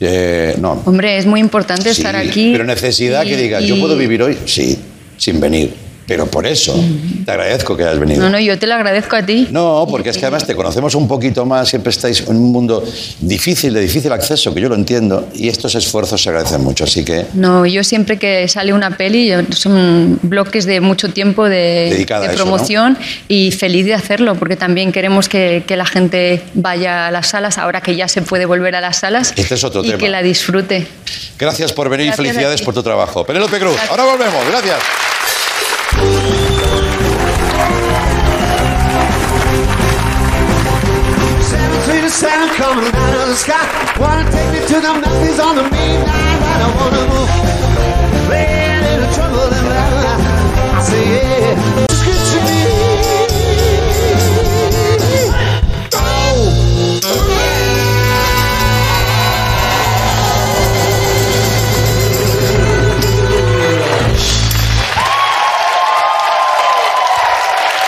Eh, no. Hombre, es muy importante estar aquí. Pero necesidad y- que digas, y- yo puedo vivir hoy, sí, sin venir. Pero por eso te agradezco que hayas venido. No, no, yo te lo agradezco a ti. No, porque es que además te conocemos un poquito más, siempre estáis en un mundo difícil, de difícil acceso, que yo lo entiendo, y estos esfuerzos se agradecen mucho, así que No, yo siempre que sale una peli, son bloques de mucho tiempo de, de a eso, promoción y feliz de hacerlo, porque también queremos que, que la gente vaya a las salas, ahora que ya se puede volver a las salas, Este es otro y tema. que la disfrute. gracias por venir y felicidades por tu trabajo. Penélope Cruz, ahora volvemos, gracias. Sound coming out of the sky. Wanna take me to the mountains on the midnight. I wanna.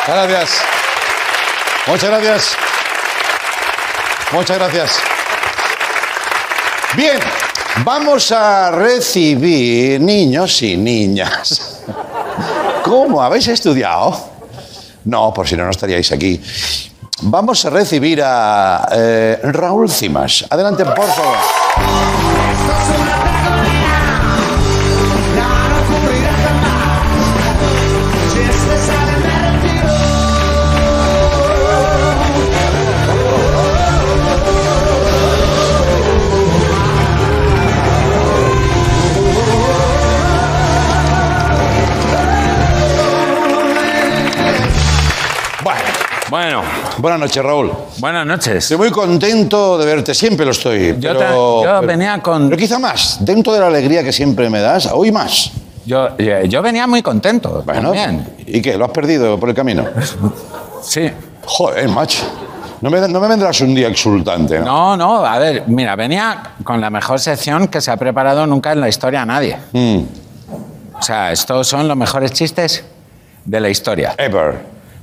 Gracias. Muchas gracias. Muchas gracias. Bien, vamos a recibir niños y niñas. ¿Cómo? ¿Habéis estudiado? No, por si no, no estaríais aquí. Vamos a recibir a eh, Raúl Cimas. Adelante, por favor. Buenas noches, Raúl. buenas noches. Estoy muy contento de verte, siempre lo estoy. Yo pero, ta- yo pero- venía con- Pero quizá más, dentro de la alegría que siempre me das, hoy más. Yo, eh, yo venía muy contento Bueno, también. ¿y qué? ¿Lo has perdido por el camino? Sí. Joder, macho. No me, no me vendrás un día exultante, ¿no? No, no, a ver, mira, venía con la mejor sección que se ha preparado nunca en la historia a nadie. Mm, O sea, estos son los mejores chistes de la historia. ever.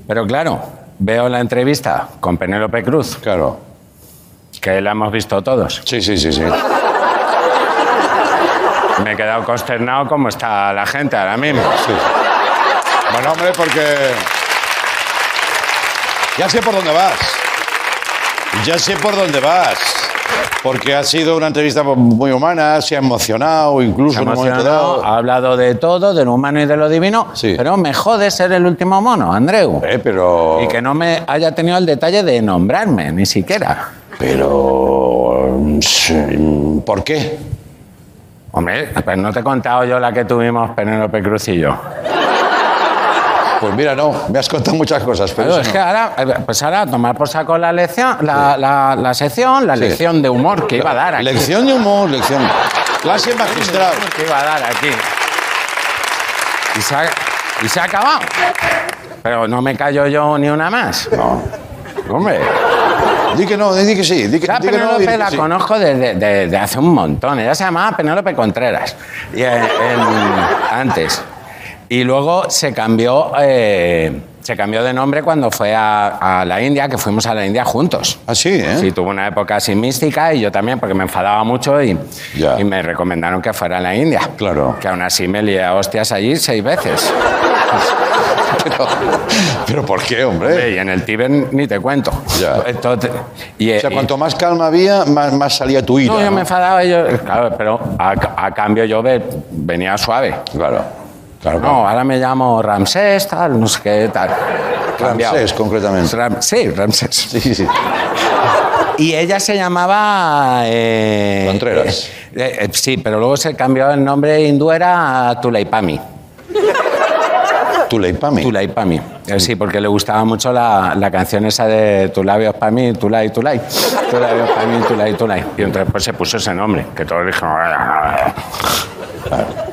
Pero claro, veo la entrevista con Penélope Cruz, Claro. que la hemos visto todos. Sí, sí, sí, sí. Me he quedado consternado como está la gente ahora mismo. sí. Bueno, hombre, porque... Ya sé por dónde vas. Ya sé por dónde vas. Porque ha sido una entrevista muy humana, se ha emocionado, incluso momento emocionado, ha hablado de todo, de lo humano y de lo divino, Sí. pero me jode ser el último mono, Andreu. Eh, pero... Y que no me haya tenido el detalle de nombrarme, ni siquiera. Pero... ¿Por qué? Hombre, pues no te he contado yo la que tuvimos Penélope Cruz y yo. Pues mira, no, me has contado muchas cosas, pero Claro, es no. que ahora, eh, pues ahora tomar por saco la lección, la, la- la sección, la Sí. lección de humor que iba a dar aquí. Lección de humor, lección. Clase magistral. que iba a dar aquí. Y se ha, y se ha acabado. Pero no me callo yo ni una más. No. Hombre. Di que no, di que sí. Di que, di que no, Penélope que la sí. conozco desde de, de hace un montón. Ella se llamaba Penélope Contreras. Y, antes. Y luego se cambió, eh, se cambió de nombre cuando fue a, a la India, que fuimos a la India juntos. Ah, sí, ¿eh? Sí, tuvo una época así mística y yo también, porque me enfadaba mucho y, Ya. y me recomendaron que fuera a la India. Claro. Que aún así me lié a hostias allí seis veces. Pero, pero ¿por qué, hombre? Y en el Tíbet ni te cuento. Ya. Entonces, y, O sea, y- cuanto más calma había, más, más salía tu ira. No, yo ¿no? me enfadaba, yo, claro, pero a, a cambio yo ve- venía suave. Claro. Claro, No, claro. ahora me llamo Ramsés, tal, no sé qué, tal. Ramsés, concretamente. Ram- sí, Ramsés. Sí, sí, sí. Y ella se llamaba... eh, Contreras. eh, eh, sí, pero luego se cambió el nombre hindú, era Tulaipami. Tuleipami. Tulaipami. Eh, Sí, porque le gustaba mucho la, la canción esa de Tu labios para mí, Tulai, Tulai. Tu labios para mí, Tulai, Tulai. Y entonces pues se puso ese nombre, que todos dijeron...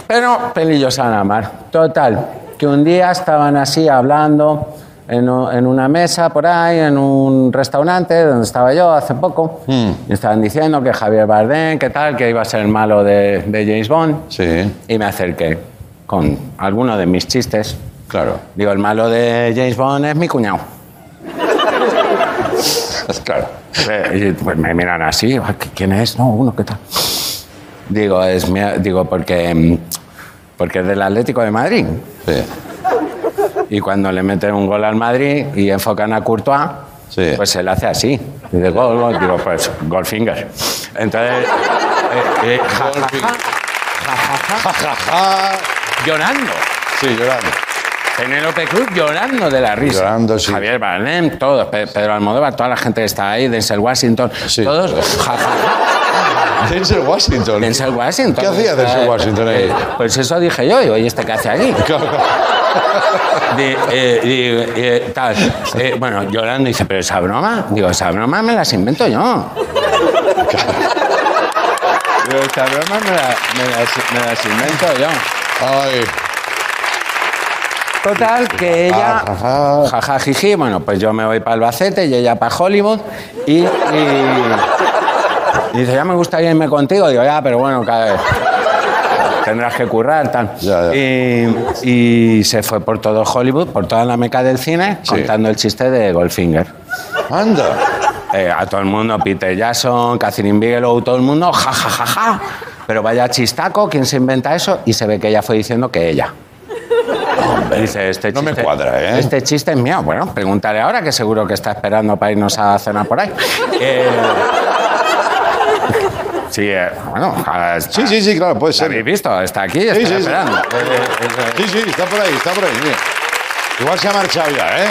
Pero pelillos a la mar. Total, que un día estaban así hablando en, en una mesa por ahí, en un restaurante donde estaba yo hace poco. Hmm. Y estaban diciendo que Javier Bardem, que tal, que iba a ser el malo de, de James Bond. Sí, Y me acerqué con alguno de mis chistes. claro. Digo, el malo de James Bond es mi cuñado. Claro. Y pues me miran así, "Ah, ¿qui- ¿quién es? No, uno, ¿qué tal? Digo, es mi- digo porque, mm, porque es del Atlético de Madrid. Sí. Y cuando le meten un gol al Madrid y enfocan a Courtois, Sí. pues se le hace así. Dice, gol, gol. Digo, pues, Goldfinger. Entonces, eh, eh, ja, ja, llorando. Sí, llorando. Penélope Cruz llorando de la risa. Llorando, sí. Javier Bardem, todos. Pe- Pedro Almodóvar, toda la gente que está ahí, Denzel Washington, Sí. todos. ja, ja, ja. Denzel Washington. Denzel Washington. ¿Qué hacía Denzel Washington ahí? Pues eso dije yo, y oye, ¿este qué hace aquí? Di- eh, di- eh, tal. Eh, bueno, llorando, dice, pero esa broma, digo, esa broma me las invento yo. Digo, esa broma me, la- me las, me las invento yo. Ay. Total, que ella, Ja, ja, ja. jajajiji, bueno, pues yo me voy para Albacete y ella para Hollywood y, y- y dice, ya me gustaría irme contigo. Digo, ya, pero bueno, cada vez tendrás que currar, tal. Ya, ya. Y, y se fue por todo Hollywood, por toda la meca del cine, Sí. contando el chiste de Goldfinger. Anda. Eh, a todo el mundo, Peter Jackson, Catherine Bigelow, todo el mundo, ja, ja, ja, ja. Pero vaya chistaco, ¿quién se inventa eso? Y se ve que ella fue diciendo que ella. Dice, este No me cuadra, ¿eh? Este chiste es mío. Bueno, pregúntale ahora, que seguro que está esperando para irnos a cenar por ahí. Eh, sí, eh, bueno, Sí, sí, sí, claro, puede ¿la ser. habéis visto? Está aquí, está Sí, sí, sí. esperando. Sí, sí, está por ahí, está por ahí. mira. Igual se ha marchado ya, ¿eh?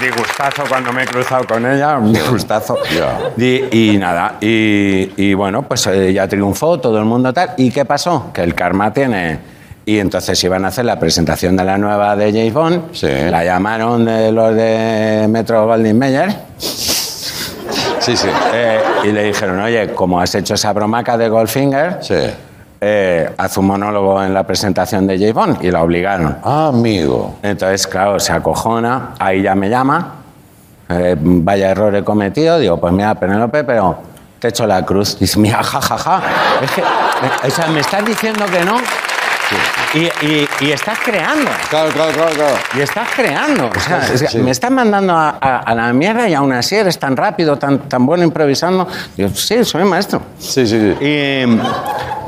Disgustazo cuando me he cruzado con ella, un disgustazo. Ya. Y, y nada, y, y bueno, pues eh, ya triunfó, todo el mundo tal. ¿Y qué pasó? Que el karma tiene... Y entonces iban a hacer la presentación de la nueva de James Bond. Sí. La llamaron de los de Metro Goldwyn Mayer. Sí, sí. eh, y le dijeron, oye, como has hecho esa bromaca de Goldfinger, Sí. eh, haz un monólogo en la presentación de James Bond. Y la obligaron. Ah, amigo. Entonces, claro, se acojona, ahí ya me llama, eh, vaya error he cometido, digo, pues mira, Penélope, pero te echo la cruz. Dice, mira, ja, ja, ja. Es que, o sea, me estás diciendo que no y, y- y estás creando. Claro, claro, claro, claro. Y estás creando. O sea, es que Sí. me estás mandando a, a- a la mierda y aún así eres tan rápido, tan, tan bueno improvisando. Digo, sí, soy maestro. Sí, sí, sí.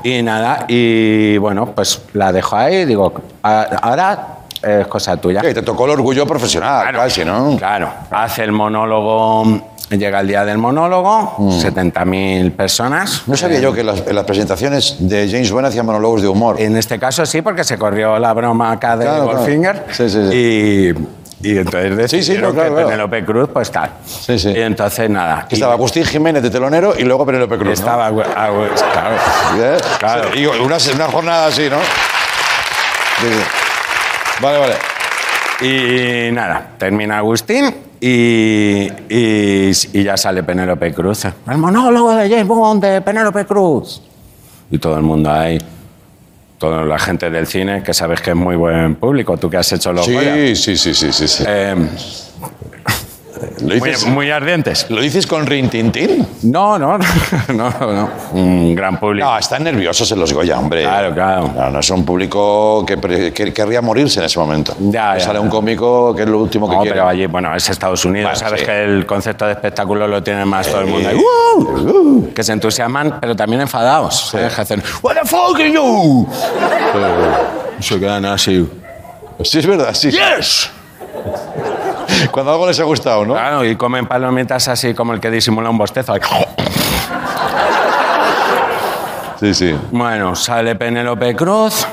Y, y nada, y bueno, pues la dejo ahí, digo, a- ahora es cosa tuya. Que te tocó el orgullo profesional, casi, ¿no? Claro, hace el monólogo, llega el día del monólogo, 70.000 personas. Mm. No sabía Eh, yo que las, en las presentaciones de James Bond hacían monólogos de humor. En este caso sí, porque se corrió la broma acá de Claro, claro. Goldfinger. Sí, sí, sí. Y, y entonces Sí, sí, decidieron no, claro, que claro. Penélope Cruz, pues tal. Sí, sí. Y entonces nada. Que estaba Agustín Jiménez de telonero y luego Penélope Cruz. ¿no? Estaba, claro. ¿Eh? Claro. Sí, y una, una jornada así, ¿no? Sí, sí. Vale, vale. Y nada, termina Agustín y, y, y ya sale Penélope Cruz. El monólogo de James Bond de Penélope Cruz. Y todo el mundo ahí, toda la gente del cine, que sabes que es muy buen público, tú que has hecho los Goya. Sí, sí, sí, sí, sí. sí. Eh, ¿Lo, muy, dices, muy ardientes. ¿Lo dices con rintintín? No, no, no, no. Un gran público. No, están nerviosos en los Goya, hombre. Claro, claro. No, no es un público que, que querría morirse en ese momento. Ya, ya, Sale ya. un cómico que es lo último que No, quiere. pero allí, bueno, es Estados Unidos, sabes sí. que el concepto de espectáculo lo tiene más todo el mundo. ahí, Eh, ¡uh! Que se entusiasman, pero también enfadados. ¿sabes? Que hacen, What the fuck are you? Se quedan así. Sí, es verdad, sí. Yes. Cuando algo les ha gustado, ¿no? Claro, y comen palomitas así como el que disimula un bostezo. Sí, sí. Bueno, sale Penélope Cruz,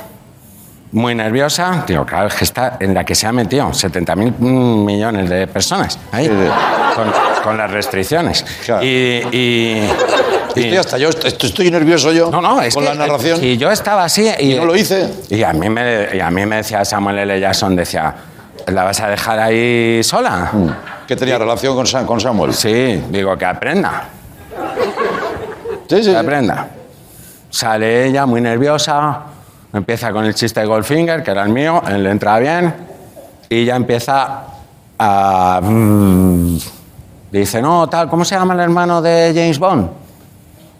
muy nerviosa. Digo, claro, es que está en la que se ha metido 70.000 millones de personas ahí, Sí, sí. Con, con las restricciones. Claro. Y, y- y- Estoy hasta yo, est- estoy nervioso yo no, no, es con que, la narración. Y yo estaba así y, Y no lo hice. Y a mí me, y a mí me decía Samuel L. Jackson, decía, ¿la vas a dejar ahí sola? ¿Qué tenía relación con Samuel? Sí, digo, que aprenda. Sí, sí. que aprenda. Sale ella muy nerviosa, empieza con el chiste de Goldfinger, que era el mío, él le entra bien, y ya empieza a- mm, dice, no, tal, ¿cómo se llama el hermano de James Bond?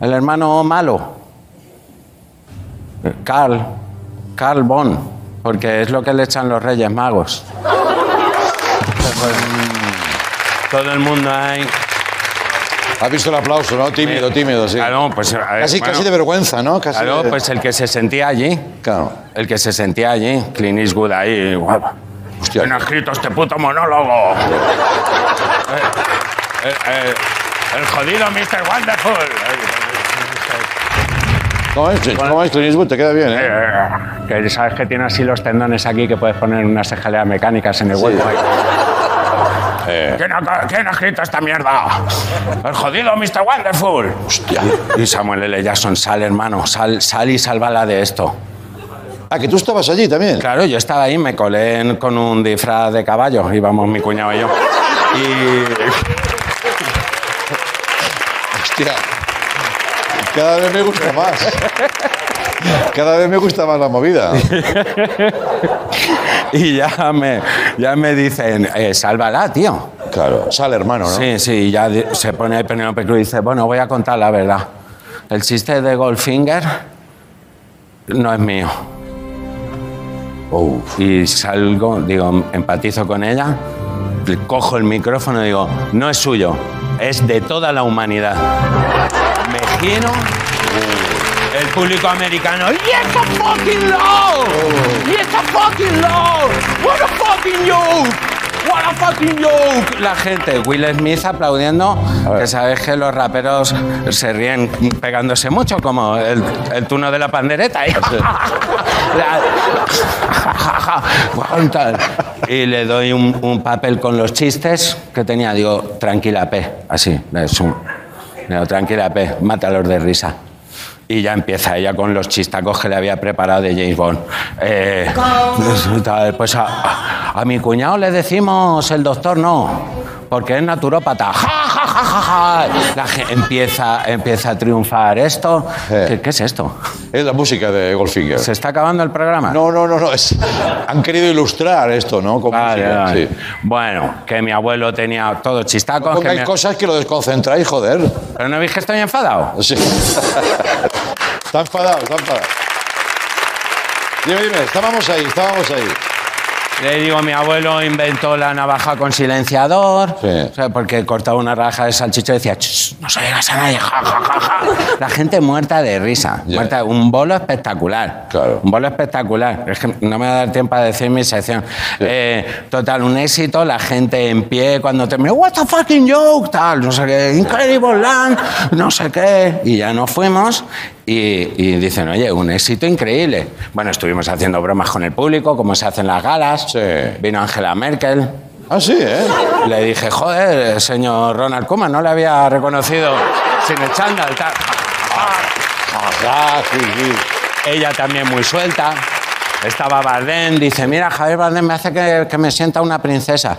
El hermano malo. Eh, Carl, Carl Bond, porque es lo que le echan los Reyes Magos. Todo el mundo ahí. Has visto el aplauso, ¿no? Tímido, tímido, sí. Claro, pues, a ver, Casi, bueno. casi de vergüenza, ¿no? Casi Claro, de- pues el que se sentía allí. Claro. El que se sentía allí. Clint Eastwood ahí. guau. Hostia. ¿Quién ha escrito este puto monólogo? el, el- el jodido Mr. Wonderful. ¿Cómo es? ¿Cómo es, Clint Eastwood? Te queda bien, ¿eh? Eh, que sabes que tiene así los tendones aquí que puedes poner unas escaleras mecánicas en el hueco. ahí. Eh, ¿Quién, ha, quién ha escrito esta mierda? El jodido Mr. Wonderful. Hostia. Y Samuel L. Jackson, sal hermano, sal, sal y sálvala de esto. Ah, que tú estabas allí también. Claro, yo estaba ahí, me colé en- con un disfraz de caballo, íbamos mi cuñado y yo. Y Hostia. Cada vez me gusta más. Cada vez me gusta más la movida. y ya me, ya me dicen, eh, sálvala, tío. Claro, sale hermano, ¿no? Sí, sí, y ya se pone Penélope Cruz y dice, bueno, voy a contar la verdad. El chiste de Goldfinger no es mío. Y salgo, digo, empatizo con ella, cojo el micrófono y digo, no es suyo, es de toda la humanidad. Giro, el público americano, ¡Yes, a fucking law! ¡Yes, a fucking law! ¡What a fucking joke! ¡What a fucking joke! La gente, Will Smith aplaudiendo, que sabes que los raperos se ríen pegándose mucho, como el, el turno de la pandereta. Y, Tal. y le doy un, un papel con los chistes que tenía. Digo, tranquila, P. Así, es un. Digo, tranquila, P. Mátalos de risa. Y ya empieza ella con los chistacos que le había preparado de James Bond. Eh, pues a, a- a mi cuñado le decimos el doctor no, porque es naturópata. ¡Ja, ja, ja, ja! La ge- empieza, empieza a triunfar esto. Eh. ¿Qué, qué es esto? Es la música de Goldfinger. ¿Se está acabando el programa? No, no, no, no. es- han querido ilustrar esto, ¿no? Con Vale, música, vale. sí. Bueno, que mi abuelo tenía todo chistacos. que Pongáis mi- cosas que lo desconcentráis, joder. Pero no veis que estoy enfadado. Sí. está enfadado, está enfadado. Dime, dime, estábamos ahí, estábamos ahí. Le digo, mi abuelo inventó la navaja con silenciador, Sí. o sea, porque cortaba una raja de salchicha y decía, "Ch, no se digas a nadie, ja, ja, ja, ja". La gente muerta de risa, muerta, un bolo espectacular. Claro. Un bolo espectacular. Es que no me va a dar tiempo a decir mi sección. Eh, total, un éxito, la gente en pie cuando terminó, what the fucking joke, tal, no sé qué, Incredible Land, no sé qué. Y ya nos fuimos y, y dicen, oye, un éxito increíble. Bueno, estuvimos haciendo bromas con el público, como se hacen las galas. Sí. Vino Angela Merkel. Ah, sí, ¿eh? Le dije, joder, señor Ronald Koeman, no le había reconocido sin el chándal. tal". Ah, sí, sí. Ella también muy suelta. Estaba Bardem, dice, mira, Javier Bardem me hace que, que me sienta una princesa.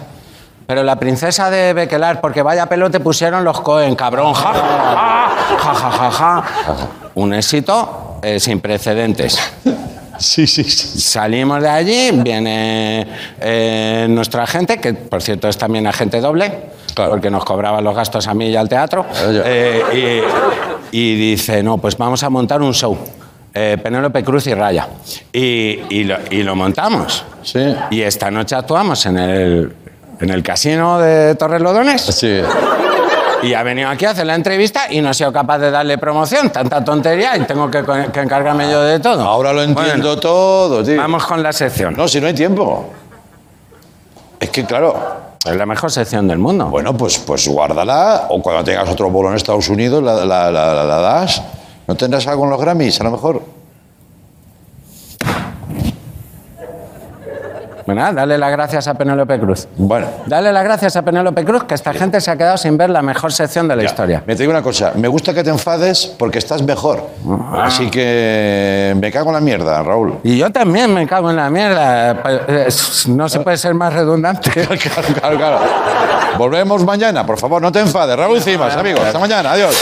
Pero la princesa de Bequelar, porque vaya pelo te pusieron los Cohen, cabrón. Ja, ja, ja, ja, ja, ja. Un éxito eh, sin precedentes. Sí, sí, sí. Salimos de allí, viene eh, nuestro agente, que por cierto es también agente doble, Claro. porque nos cobraba los gastos a mí y al teatro, eh, y, y dice, no, pues vamos a montar un show, eh, Penélope Cruz y Raya. Y, y lo, y lo montamos. Sí. Y esta noche actuamos en el, en el casino de Torrelodones. Sí. Y ha venido aquí a hacer la entrevista y no he sido capaz de darle promoción. Tanta tontería y tengo que, que encargarme yo de todo. Ahora lo entiendo Bueno, todo, tío. Vamos con la sección. No, si no hay tiempo. Es que, claro, Es la mejor sección del mundo. bueno, pues, pues guárdala o cuando tengas otro bolo en Estados Unidos la, la- la- la- la das. ¿No tendrás algo en los Grammys, a lo mejor? Bueno, dale las gracias a Penélope Cruz. Bueno. Dale las gracias a Penélope Cruz, que esta gente se ha quedado sin ver la mejor sección de la Ya. historia. Me te digo una cosa, me gusta que te enfades porque estás mejor. Ah. Así que me cago en la mierda, Raúl. Y yo también me cago en la mierda. Pues, No se puede ser más redundante. claro, claro, claro. Volvemos mañana, por favor, no te enfades. Raúl Cimas, amigos. Hasta mañana, adiós.